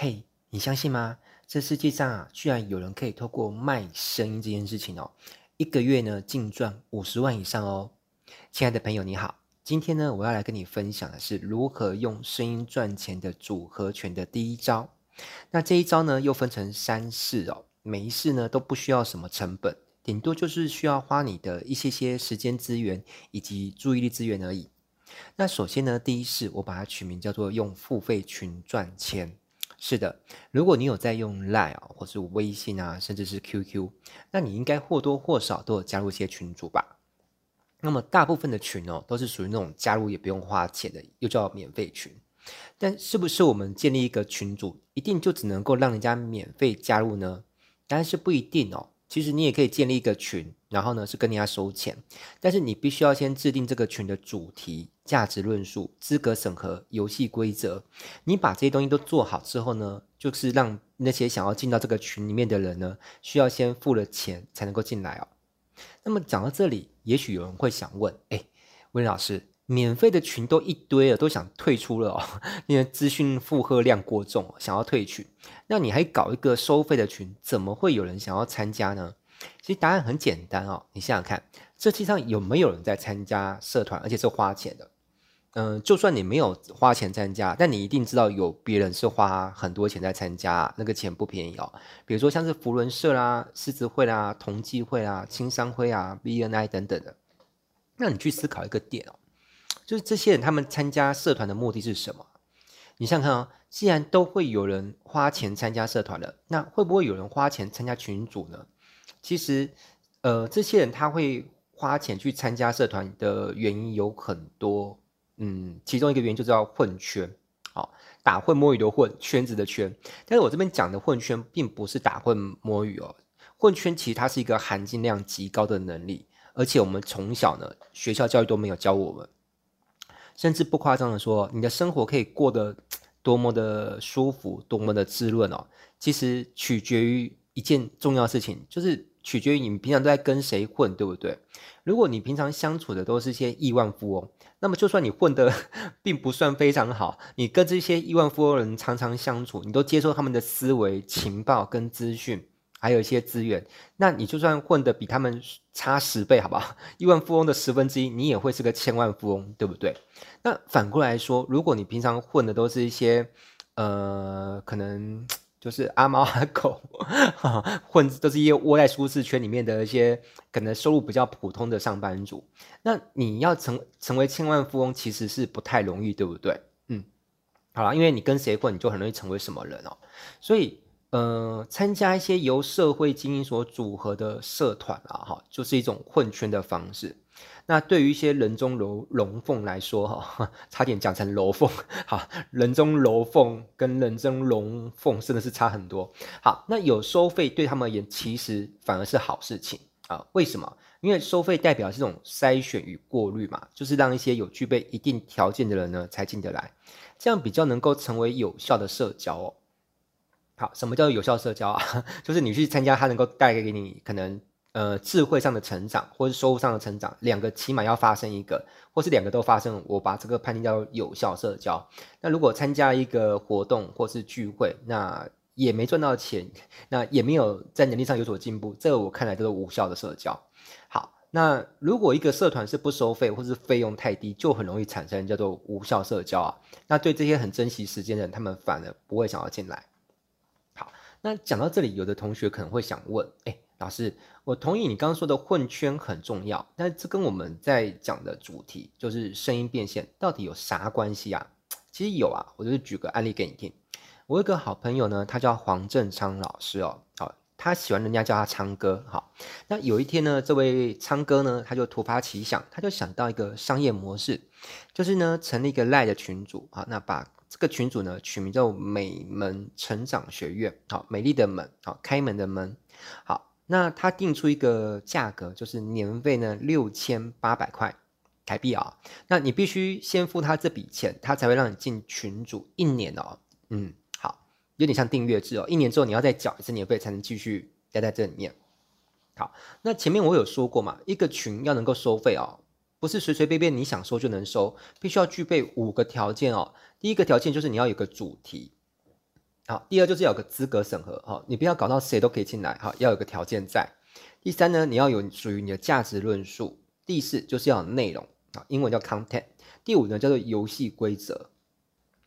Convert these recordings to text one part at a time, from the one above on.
嘿，你相信吗？这世界上啊，居然有人可以透过卖声音这件事情哦，一个月呢净赚五十万以上哦。亲爱的朋友，你好，今天呢，我要来跟你分享的是如何用声音赚钱的组合拳的第一招。那这一招呢，又分成三式哦，每一式呢都不需要什么成本，顶多就是需要花你的一些些时间资源以及注意力资源而已。那首先呢，第一式我把它取名叫做用付费群赚钱。是的，如果你有在用 Line，或是微信啊，甚至是 QQ，那你应该或多或少都有加入一些群组吧？那么大部分的群哦，都是属于那种加入也不用花钱的，又叫免费群。但是不是我们建立一个群组，一定就只能够让人家免费加入呢？当然是不一定哦。其实你也可以建立一个群，然后呢是跟人家收钱，但是你必须要先制定这个群的主题、价值论述、资格审核、游戏规则。你把这些东西都做好之后呢，就是让那些想要进到这个群里面的人呢，需要先付了钱才能够进来哦。那么讲到这里，也许有人会想问：哎，温老师。免费的群都一堆了，都想退出了哦，因为资讯负荷量过重，想要退群。那你还搞一个收费的群，怎么会有人想要参加呢？其实答案很简单哦，你想想看，这世上有没有人在参加社团，而且是花钱的？嗯，就算你没有花钱参加，但你一定知道有别人是花很多钱在参加，那个钱不便宜哦。比如说像是福轮社啦、狮子会啦、同济会啦、青商会啊、BNI 等等的。那你去思考一个点哦。就是这些人，他们参加社团的目的是什么？你想想看哦，既然都会有人花钱参加社团了，那会不会有人花钱参加群组呢？其实，呃，这些人他会花钱去参加社团的原因有很多，嗯，其中一个原因就叫混圈，好，打混摸鱼的混，圈子的圈。但是我这边讲的混圈，并不是打混摸鱼哦，混圈其实它是一个含金量极高的能力，而且我们从小呢，学校教育都没有教我们。甚至不夸张的说，你的生活可以过得多么的舒服，多么的滋润哦。其实取决于一件重要事情，就是取决于你平常都在跟谁混，对不对？如果你平常相处的都是些亿万富翁，那么就算你混得并不算非常好，你跟这些亿万富翁人常常相处，你都接受他们的思维、情报跟资讯。还有一些资源，那你就算混得比他们差十倍，好不好？亿万富翁的十分之一，你也会是个千万富翁，对不对？那反过来说，如果你平常混的都是一些，呃，可能就是阿猫阿狗，混都是一些窝在舒适圈里面的一些，可能收入比较普通的上班族，那你要成成为千万富翁，其实是不太容易，对不对？嗯，好了，因为你跟谁混，你就很容易成为什么人哦，所以。呃，参加一些由社会精英所组合的社团啊，哈，就是一种混圈的方式。那对于一些人中龙龙凤来说，哈，差点讲成楼凤，哈，人中龙凤跟人中龙凤真的是差很多。好，那有收费对他们而言，其实反而是好事情啊。为什么？因为收费代表这种筛选与过滤嘛，就是让一些有具备一定条件的人呢才进得来，这样比较能够成为有效的社交哦。好，什么叫有效社交啊？就是你去参加，它能够带给你可能呃智慧上的成长，或是收入上的成长，两个起码要发生一个，或是两个都发生，我把这个判定叫有效社交。那如果参加一个活动或是聚会，那也没赚到钱，那也没有在能力上有所进步，这个我看来都是无效的社交。好，那如果一个社团是不收费或是费用太低，就很容易产生叫做无效社交啊。那对这些很珍惜时间的人，他们反而不会想要进来。那讲到这里，有的同学可能会想问：哎，老师，我同意你刚刚说的混圈很重要，但这跟我们在讲的主题就是声音变现，到底有啥关系啊？其实有啊，我就是举个案例给你听。我有个好朋友呢，他叫黄振昌老师哦，好，他喜欢人家叫他昌哥。好，那有一天呢，这位昌哥呢，他就突发奇想，他就想到一个商业模式，就是呢，成立一个赖的群组，好，那把。这个群组呢，取名叫美门成长学院，好，美丽的门，好，开门的门，好，那他定出一个价格，就是年费呢六千八百块台币啊，那你必须先付他这笔钱，他才会让你进群组一年哦，嗯，好，有点像订阅制哦，一年之后你要再缴一次年费才能继续待在这里面，好，那前面我有说过嘛，一个群要能够收费哦。不是随随便便你想收就能收，必须要具备五个条件哦。第一个条件就是你要有个主题，好，第二就是要有个资格审核，哈，你不要搞到谁都可以进来，哈，要有个条件在。第三呢，你要有属于你的价值论述。第四就是要有内容，啊，英文叫 content。第五呢叫做游戏规则。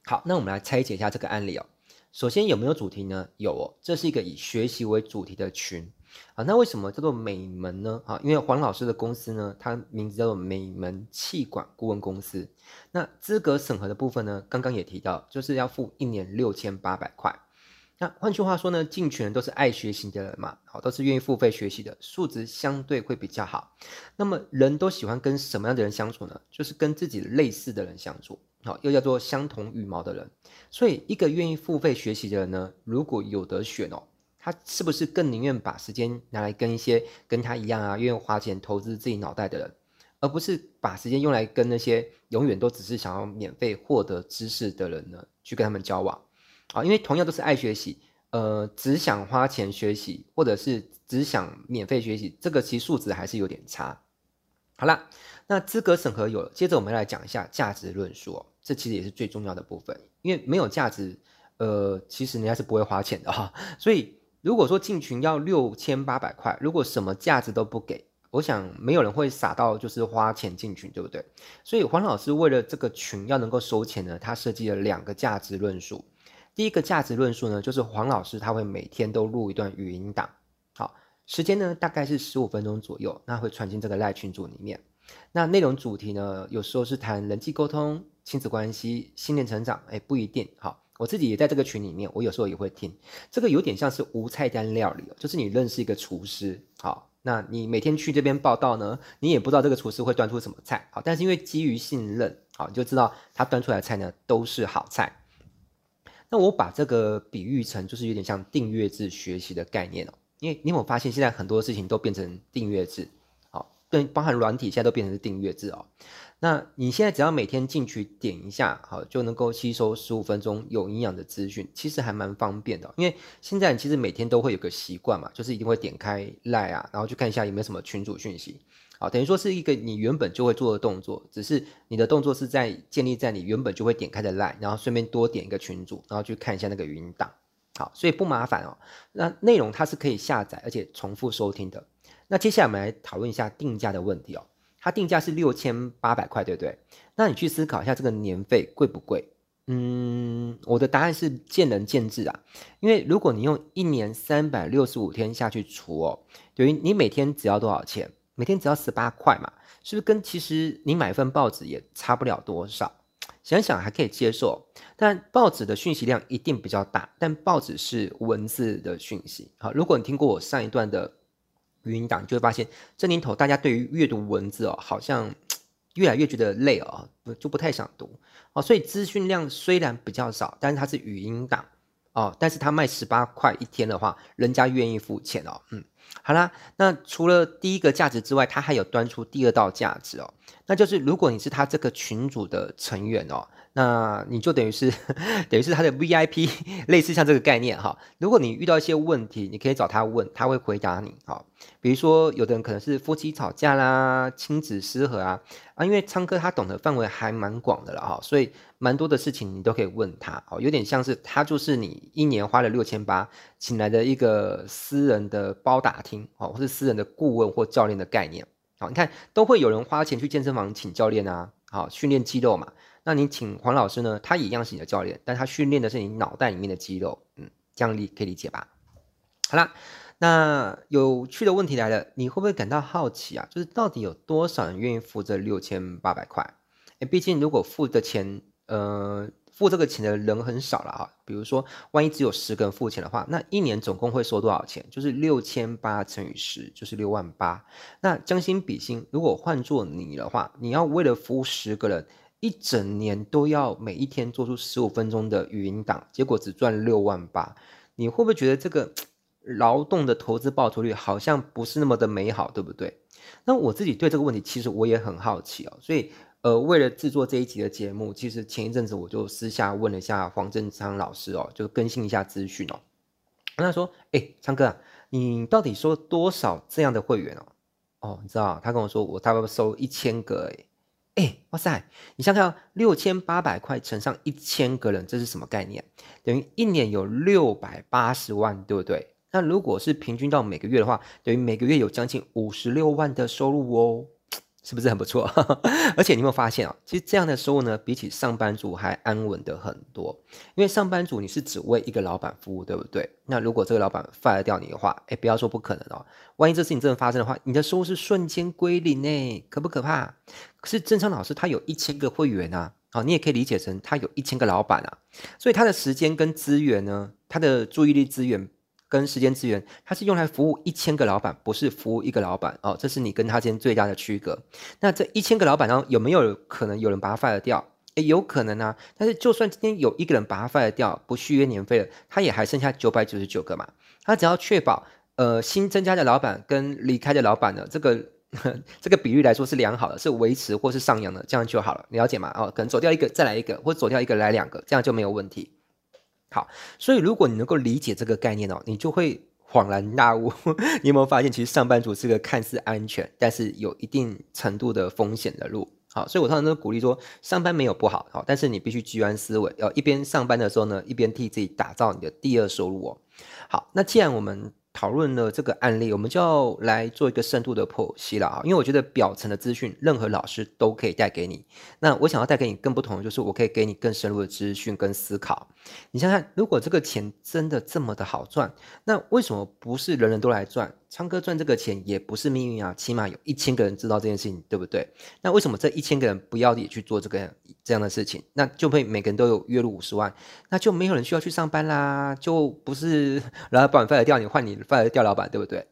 好，那我们来拆解一下这个案例哦。首先有没有主题呢？有哦，这是一个以学习为主题的群啊。那为什么叫做美门呢？啊，因为黄老师的公司呢，它名字叫做美门气管顾问公司。那资格审核的部分呢，刚刚也提到，就是要付一年六千八百块。那换句话说呢，进群都是爱学习的人嘛，好，都是愿意付费学习的，素质相对会比较好。那么人都喜欢跟什么样的人相处呢？就是跟自己类似的人相处，好，又叫做相同羽毛的人。所以一个愿意付费学习的人呢，如果有得选哦，他是不是更宁愿把时间拿来跟一些跟他一样啊，愿意花钱投资自己脑袋的人，而不是把时间用来跟那些永远都只是想要免费获得知识的人呢，去跟他们交往？啊，因为同样都是爱学习，呃，只想花钱学习，或者是只想免费学习，这个其实素质还是有点差。好啦，那资格审核有了，接着我们来讲一下价值论述，这其实也是最重要的部分，因为没有价值，呃，其实人家是不会花钱的哈。所以如果说进群要六千八百块，如果什么价值都不给，我想没有人会傻到就是花钱进群，对不对？所以黄老师为了这个群要能够收钱呢，他设计了两个价值论述。第一个价值论述呢，就是黄老师他会每天都录一段语音档，好，时间呢大概是十五分钟左右，那会传进这个赖群组里面。那内容主题呢，有时候是谈人际沟通、亲子关系、心灵成长，哎，不一定。好，我自己也在这个群里面，我有时候也会听。这个有点像是无菜单料理，就是你认识一个厨师，好，那你每天去这边报道呢，你也不知道这个厨师会端出什么菜，好，但是因为基于信任，好，你就知道他端出来的菜呢都是好菜。那我把这个比喻成，就是有点像订阅制学习的概念哦。因为你有没有发现，现在很多事情都变成订阅制，好，对，包含软体现在都变成是订阅制哦。那你现在只要每天进去点一下，好，就能够吸收十五分钟有营养的资讯，其实还蛮方便的。因为现在你其实每天都会有个习惯嘛，就是一定会点开 Line 啊，然后去看一下有没有什么群组讯息。好，等于说是一个你原本就会做的动作，只是你的动作是在建立在你原本就会点开的 Line，然后顺便多点一个群组，然后去看一下那个语音档。好，所以不麻烦哦。那内容它是可以下载，而且重复收听的。那接下来我们来讨论一下定价的问题哦。它定价是六千八百块，对不对？那你去思考一下这个年费贵不贵？嗯，我的答案是见仁见智啊。因为如果你用一年三百六十五天下去除哦，等于你每天只要多少钱？每天只要十八块嘛，是不是跟其实你买份报纸也差不了多少？想想还可以接受，但报纸的讯息量一定比较大，但报纸是文字的讯息。好，如果你听过我上一段的语音档，就会发现这年头大家对于阅读文字哦，好像 越来越觉得累哦，就不太想读哦。所以资讯量虽然比较少，但是它是语音档哦，但是它卖十八块一天的话，人家愿意付钱哦，嗯。好啦，那除了第一个价值之外，它还有端出第二道价值哦，那就是如果你是他这个群组的成员哦。那你就等于是，等于是他的 VIP，类似像这个概念哈。如果你遇到一些问题，你可以找他问，他会回答你。哈，比如说有的人可能是夫妻吵架啦，亲子失和啊，啊，因为昌哥他懂得范围还蛮广的了哈，所以蛮多的事情你都可以问他。哦，有点像是他就是你一年花了六千八请来的一个私人的包打听，哦，或是私人的顾问或教练的概念。好，你看都会有人花钱去健身房请教练啊，好，训练肌肉嘛。那你请黄老师呢？他一样是你的教练，但他训练的是你脑袋里面的肌肉，嗯，这样理可以理解吧？好啦，那有趣的问题来了，你会不会感到好奇啊？就是到底有多少人愿意付这六千八百块？诶，毕竟如果付的钱，呃，付这个钱的人很少了哈。比如说，万一只有十个人付钱的话，那一年总共会收多少钱？就是六千八乘以十，就是六万八。那将心比心，如果换做你的话，你要为了服务十个人。一整年都要每一天做出十五分钟的语音档，结果只赚六万八，你会不会觉得这个劳动的投资报酬率好像不是那么的美好，对不对？那我自己对这个问题其实我也很好奇哦，所以呃，为了制作这一集的节目，其实前一阵子我就私下问了一下黄正昌老师哦，就更新一下资讯哦。跟他说：“哎，昌哥，你到底收多少这样的会员哦？”哦，你知道他跟我说我大概收一千个诶哎，哇塞！你想想，六千八百块乘上一千个人，这是什么概念？等于一年有六百八十万，对不对？那如果是平均到每个月的话，等于每个月有将近五十六万的收入哦。是不是很不错？而且你有没有发现啊？其实这样的收入呢，比起上班族还安稳的很多。因为上班族你是只为一个老板服务，对不对？那如果这个老板 fire 掉你的话，哎，不要说不可能哦。万一这事情真的发生的话，你的收入是瞬间归零呢，可不可怕？可是正昌老师他有一千个会员啊，哦，你也可以理解成他有一千个老板啊，所以他的时间跟资源呢，他的注意力资源。跟时间资源，它是用来服务一千个老板，不是服务一个老板哦。这是你跟他之间最大的区隔。那这一千个老板呢，有没有可能有人把他 fire 掉？诶，有可能啊。但是就算今天有一个人把他 fire 掉，不续约年费了，他也还剩下九百九十九个嘛。他只要确保呃新增加的老板跟离开的老板呢，这个 这个比率来说是良好的，是维持或是上扬的，这样就好了。了解吗？哦，可能走掉一个再来一个，或走掉一个来两个，这样就没有问题。好，所以如果你能够理解这个概念哦，你就会恍然大悟。你有没有发现，其实上班族是个看似安全，但是有一定程度的风险的路？好，所以我通常都鼓励说，上班没有不好，好，但是你必须居安思危，要一边上班的时候呢，一边替自己打造你的第二收入哦。好，那既然我们讨论了这个案例，我们就要来做一个深度的剖析了啊！因为我觉得表层的资讯，任何老师都可以带给你。那我想要带给你更不同的，就是我可以给你更深入的资讯跟思考。你想想，如果这个钱真的这么的好赚，那为什么不是人人都来赚？昌哥赚这个钱也不是命运啊，起码有一千个人知道这件事情，对不对？那为什么这一千个人不要也去做这个这样的事情？那就会每个人都有月入五十万，那就没有人需要去上班啦，就不是老板 fire 掉你，换你 fire 掉老板，对不对？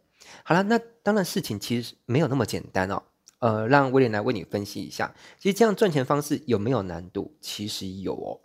好了，那当然事情其实没有那么简单哦。呃，让威廉来为你分析一下，其实这样赚钱方式有没有难度？其实有哦。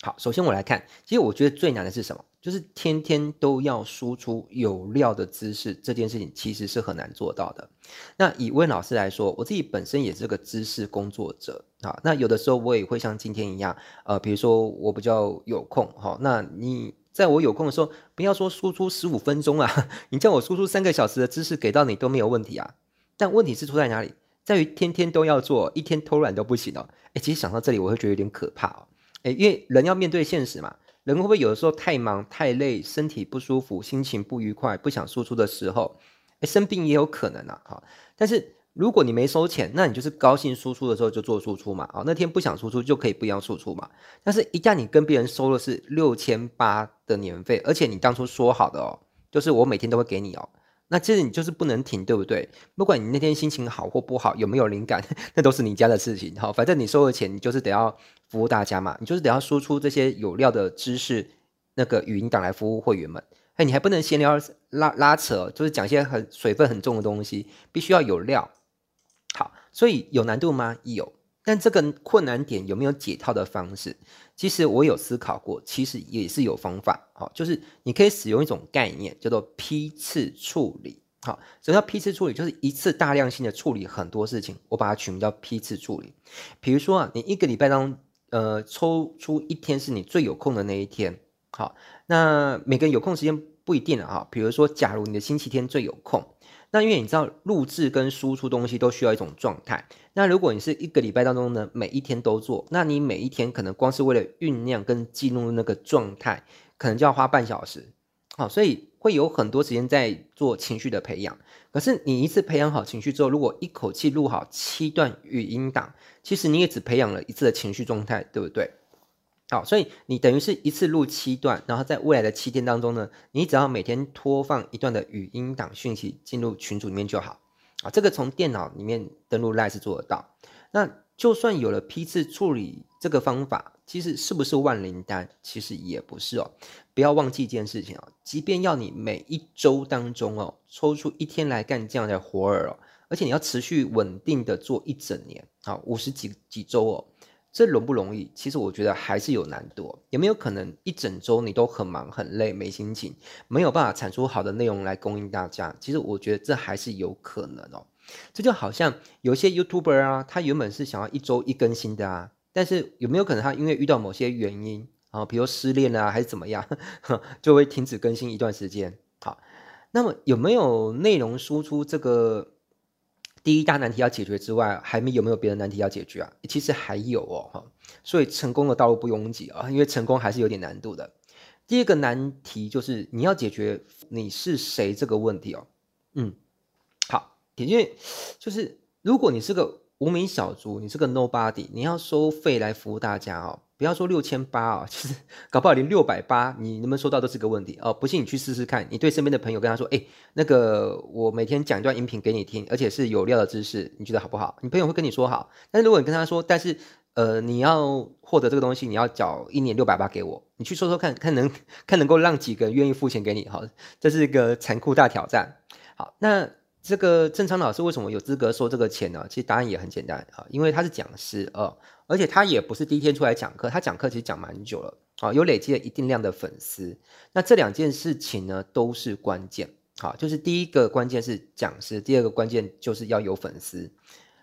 好，首先我来看，其实我觉得最难的是什么？就是天天都要输出有料的知识，这件事情其实是很难做到的。那以温老师来说，我自己本身也是个知识工作者啊。那有的时候我也会像今天一样，呃，比如说我比较有空，哈，那你在我有空的时候，不要说输出十五分钟啊，你叫我输出三个小时的知识给到你都没有问题啊。但问题是出在哪里？在于天天都要做，一天偷懒都不行哦。诶，其实想到这里，我会觉得有点可怕哦。诶，因为人要面对现实嘛。人会不会有的时候太忙太累，身体不舒服，心情不愉快，不想输出的时候，诶，生病也有可能啊。哈，但是如果你没收钱，那你就是高兴输出的时候就做输出嘛。啊，那天不想输出就可以不要输出嘛。但是，一旦你跟别人收的是六千八的年费，而且你当初说好的哦，就是我每天都会给你哦。那其实你就是不能停，对不对？不管你那天心情好或不好，有没有灵感，那都是你家的事情。好，反正你收了钱，你就是得要服务大家嘛，你就是得要输出这些有料的知识，那个语音档来服务会员们。哎，你还不能闲聊拉拉扯，就是讲一些很水分很重的东西，必须要有料。好，所以有难度吗？有。但这个困难点有没有解套的方式？其实我有思考过，其实也是有方法。好，就是你可以使用一种概念，叫做批次处理。好，什么叫批次处理？就是一次大量性的处理很多事情，我把它取名叫批次处理。比如说啊，你一个礼拜当中，呃，抽出一天是你最有空的那一天。好，那每个人有空时间不一定啊。哈，比如说，假如你的星期天最有空。那因为你知道录制跟输出东西都需要一种状态。那如果你是一个礼拜当中呢，每一天都做，那你每一天可能光是为了酝酿跟记录那个状态，可能就要花半小时。好，所以会有很多时间在做情绪的培养。可是你一次培养好情绪之后，如果一口气录好七段语音档，其实你也只培养了一次的情绪状态，对不对？好，所以你等于是一次录七段，然后在未来的七天当中呢，你只要每天拖放一段的语音档讯息进入群组里面就好。啊，这个从电脑里面登录 LINE 是做得到。那就算有了批次处理这个方法，其实是不是万灵丹？其实也不是哦。不要忘记一件事情哦，即便要你每一周当中哦，抽出一天来干这样的活儿哦，而且你要持续稳定的做一整年，啊，五十几几周哦。这容不容易？其实我觉得还是有难度。有没有可能一整周你都很忙很累，没心情，没有办法产出好的内容来供应大家？其实我觉得这还是有可能哦。这就好像有些 YouTuber 啊，他原本是想要一周一更新的啊，但是有没有可能他因为遇到某些原因啊，比如失恋啊还是怎么样，就会停止更新一段时间？好，那么有没有内容输出这个？第一大难题要解决之外，还没有没有别的难题要解决啊？其实还有哦，哈，所以成功的道路不拥挤啊，因为成功还是有点难度的。第二个难题就是你要解决你是谁这个问题哦，嗯，好，因为就是如果你是个无名小卒，你是个 nobody，你要收费来服务大家哦。不要说六千八哦，其 实搞不好连六百八，你能不能收到都是个问题哦。不信你去试试看，你对身边的朋友跟他说，哎，那个我每天讲一段音频给你听，而且是有料的知识，你觉得好不好？你朋友会跟你说好。但是如果你跟他说，但是呃，你要获得这个东西，你要缴一年六百八给我，你去说说看看能 看能够让几个愿意付钱给你？好，这是一个残酷大挑战。好，那。这个正昌老师为什么有资格收这个钱呢？其实答案也很简单啊，因为他是讲师啊，而且他也不是第一天出来讲课，他讲课其实讲蛮久了啊，有累积了一定量的粉丝。那这两件事情呢，都是关键。好，就是第一个关键是讲师，第二个关键就是要有粉丝。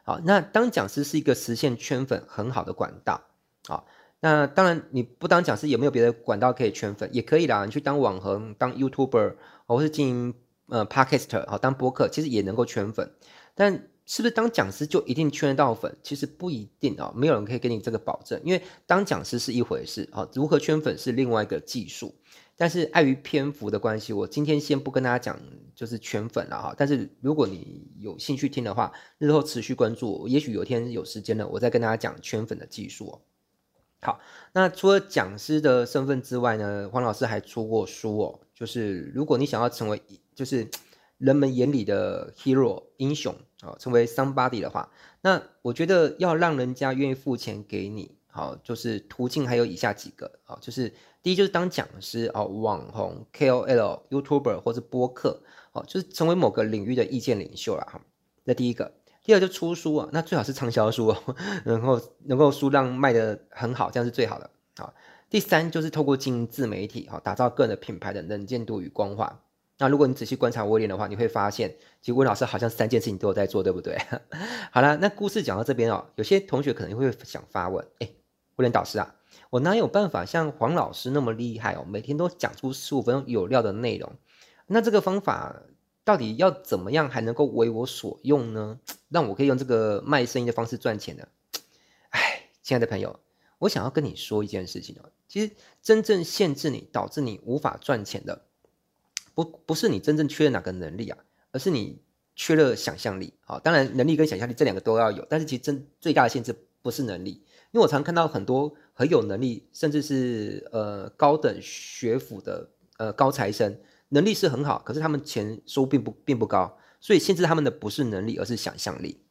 好，那当讲师是一个实现圈粉很好的管道。好，那当然你不当讲师，有没有别的管道可以圈粉？也可以啦，你去当网红，当 YouTuber，或是经营。呃，Podcast 好，当播客其实也能够圈粉，但是不是当讲师就一定圈得到粉？其实不一定啊，没有人可以给你这个保证。因为当讲师是一回事，啊，如何圈粉是另外一个技术。但是碍于篇幅的关系，我今天先不跟大家讲就是圈粉了哈。但是如果你有兴趣听的话，日后持续关注，也许有天有时间了，我再跟大家讲圈粉的技术哦。好，那除了讲师的身份之外呢，黄老师还出过书哦，就是如果你想要成为就是人们眼里的 hero 英雄啊，成为 somebody 的话，那我觉得要让人家愿意付钱给你，好，就是途径还有以下几个啊，就是第一就是当讲师哦，网红 KOL、YouTuber 或者播客，哦，就是成为某个领域的意见领袖了哈。那第一个，第二就出书啊，那最好是畅销书哦，然后能够书量卖得很好，这样是最好的啊。第三就是透过经营自媒体，哈，打造个人的品牌的能见度与光环。那如果你仔细观察威廉的话，你会发现，其实威老师好像三件事情都有在做，对不对？好了，那故事讲到这边哦，有些同学可能会想发问：哎，威廉导师啊，我哪有办法像黄老师那么厉害哦，每天都讲出十五分钟有料的内容？那这个方法到底要怎么样还能够为我所用呢？让我可以用这个卖声音的方式赚钱呢？哎，亲爱的朋友，我想要跟你说一件事情哦，其实真正限制你、导致你无法赚钱的。不不是你真正缺了哪个能力啊，而是你缺了想象力啊。当然，能力跟想象力这两个都要有，但是其实真最大的限制不是能力，因为我常看到很多很有能力，甚至是呃高等学府的呃高材生，能力是很好，可是他们钱收并不并不高，所以限制他们的不是能力，而是想象力。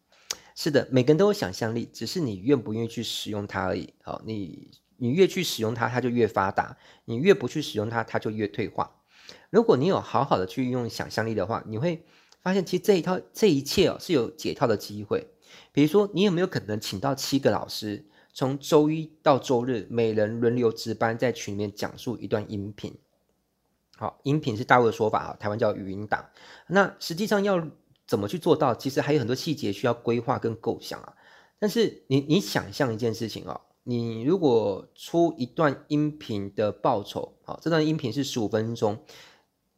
是的，每个人都有想象力，只是你愿不愿意去使用它而已。好，你你越去使用它，它就越发达；你越不去使用它，它就越退化。如果你有好好的去运用想象力的话，你会发现其实这一套这一切哦是有解套的机会。比如说，你有没有可能请到七个老师，从周一到周日，每人轮流值班，在群里面讲述一段音频？好，音频是大陆的说法啊，台湾叫语音档。那实际上要怎么去做到？其实还有很多细节需要规划跟构想啊。但是你你想象一件事情哦。你如果出一段音频的报酬，好，这段音频是十五分钟，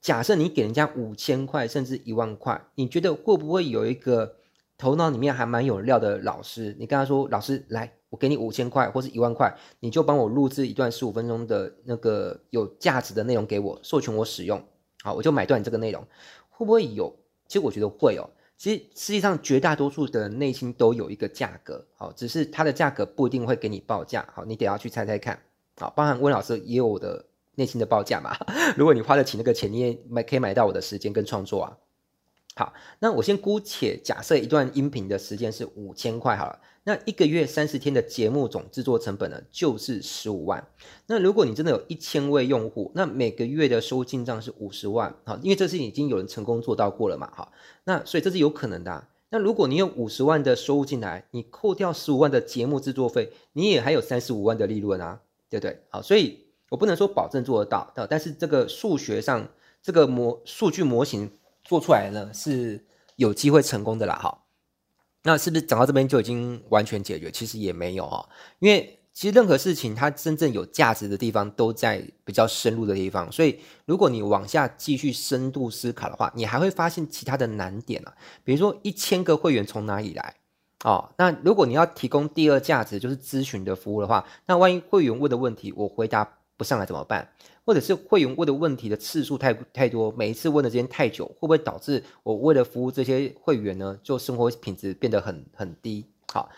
假设你给人家五千块甚至一万块，你觉得会不会有一个头脑里面还蛮有料的老师？你跟他说，老师来，我给你五千块或是一万块，你就帮我录制一段十五分钟的那个有价值的内容给我，授权我使用，好，我就买断这个内容，会不会有？其实我觉得会哦。其实实际上，绝大多数的内心都有一个价格，好，只是它的价格不一定会给你报价，好，你得要去猜猜看，好，包含温老师也有我的内心的报价嘛，如果你花得起那个钱，你也买可以买到我的时间跟创作啊。好，那我先姑且假设一段音频的时间是五千块好了。那一个月三十天的节目总制作成本呢，就是十五万。那如果你真的有一千位用户，那每个月的收入进账是五十万，好，因为这是已经有人成功做到过了嘛，好，那所以这是有可能的。那如果你有五十万的收入进来，你扣掉十五万的节目制作费，你也还有三十五万的利润啊，对不对？好，所以我不能说保证做得到，但是这个数学上这个模数据模型做出来呢，是有机会成功的啦，哈。那是不是讲到这边就已经完全解决？其实也没有哈，因为其实任何事情，它真正有价值的地方都在比较深入的地方。所以，如果你往下继续深度思考的话，你还会发现其他的难点啊。比如说，一千个会员从哪里来？哦，那如果你要提供第二价值，就是咨询的服务的话，那万一会员问的问题我回答不上来怎么办？或者是会员问的问题的次数太太多，每一次问的时间太久，会不会导致我为了服务这些会员呢，就生活品质变得很很低？好。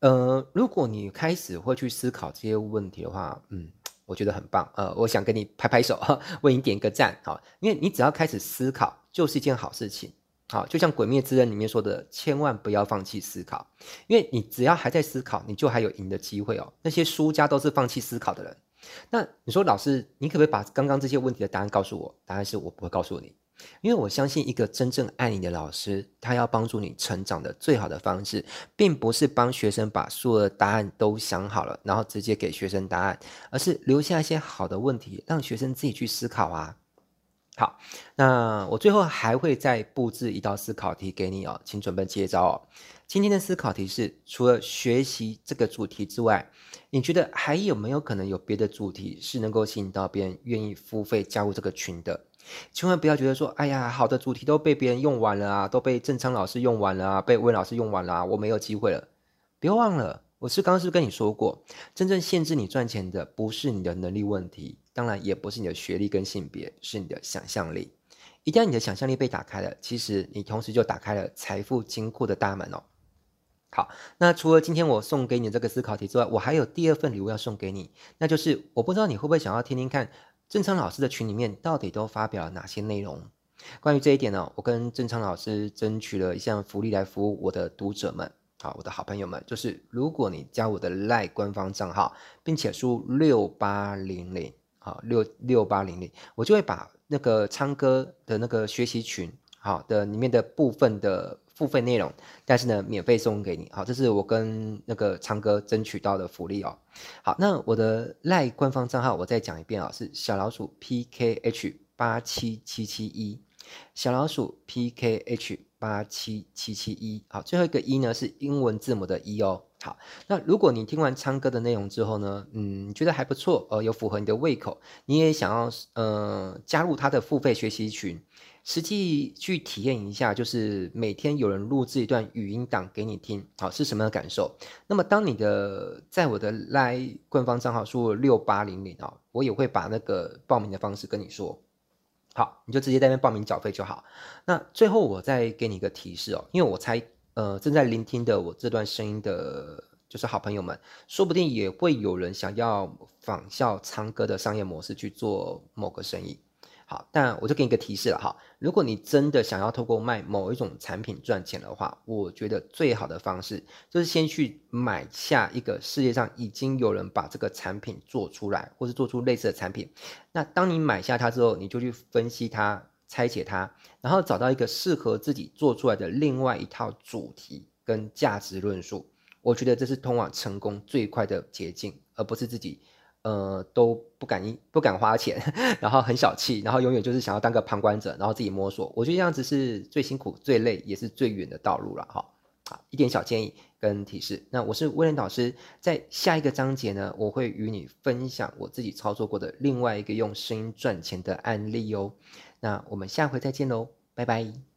呃，如果你开始会去思考这些问题的话，嗯，我觉得很棒。呃，我想跟你拍拍手，为你点个赞，好，因为你只要开始思考，就是一件好事情。好，就像《鬼灭之刃》里面说的，千万不要放弃思考，因为你只要还在思考，你就还有赢的机会哦。那些输家都是放弃思考的人。那你说，老师，你可不可以把刚刚这些问题的答案告诉我？答案是我不会告诉你。因为我相信，一个真正爱你的老师，他要帮助你成长的最好的方式，并不是帮学生把所有的答案都想好了，然后直接给学生答案，而是留下一些好的问题，让学生自己去思考啊。好，那我最后还会再布置一道思考题给你哦，请准备接招哦。今天的思考题是：除了学习这个主题之外，你觉得还有没有可能有别的主题是能够吸引到别人愿意付费加入这个群的？千万不要觉得说，哎呀，好的主题都被别人用完了啊，都被正昌老师用完了啊，被温老师用完了啊，我没有机会了。别忘了，我是刚刚是跟你说过，真正限制你赚钱的不是你的能力问题，当然也不是你的学历跟性别，是你的想象力。一旦你的想象力被打开了，其实你同时就打开了财富金库的大门哦。好，那除了今天我送给你这个思考题之外，我还有第二份礼物要送给你，那就是我不知道你会不会想要听听看。正昌老师的群里面到底都发表了哪些内容？关于这一点呢，我跟正昌老师争取了一项福利来服务我的读者们，好，我的好朋友们，就是如果你加我的 LINE 官方账号，并且输六八零零，好，六六八零零，我就会把那个昌哥的那个学习群，好的里面的部分的。付费内容，但是呢，免费送给你。好，这是我跟那个昌哥争取到的福利哦。好，那我的赖官方账号我再讲一遍啊，是小老鼠 PKH 八七七七一，小老鼠 PKH 八七七七一。好，最后一个一呢是英文字母的一哦。好，那如果你听完昌哥的内容之后呢，嗯，觉得还不错，呃，有符合你的胃口，你也想要呃加入他的付费学习群。实际去体验一下，就是每天有人录制一段语音档给你听，好，是什么样的感受？那么当你的在我的 LINE 官方账号输入六八零零啊，我也会把那个报名的方式跟你说，好，你就直接在那边报名缴费就好。那最后我再给你一个提示哦，因为我猜呃正在聆听的我这段声音的，就是好朋友们，说不定也会有人想要仿效昌哥的商业模式去做某个生意。好，但我就给你个提示了哈。如果你真的想要透过卖某一种产品赚钱的话，我觉得最好的方式就是先去买下一个世界上已经有人把这个产品做出来，或是做出类似的产品。那当你买下它之后，你就去分析它、拆解它，然后找到一个适合自己做出来的另外一套主题跟价值论述。我觉得这是通往成功最快的捷径，而不是自己。呃，都不敢不敢花钱，然后很小气，然后永远就是想要当个旁观者，然后自己摸索。我觉得这样子是最辛苦、最累，也是最远的道路了哈。好，一点小建议跟提示。那我是威廉导师，在下一个章节呢，我会与你分享我自己操作过的另外一个用声音赚钱的案例哦。那我们下回再见喽，拜拜。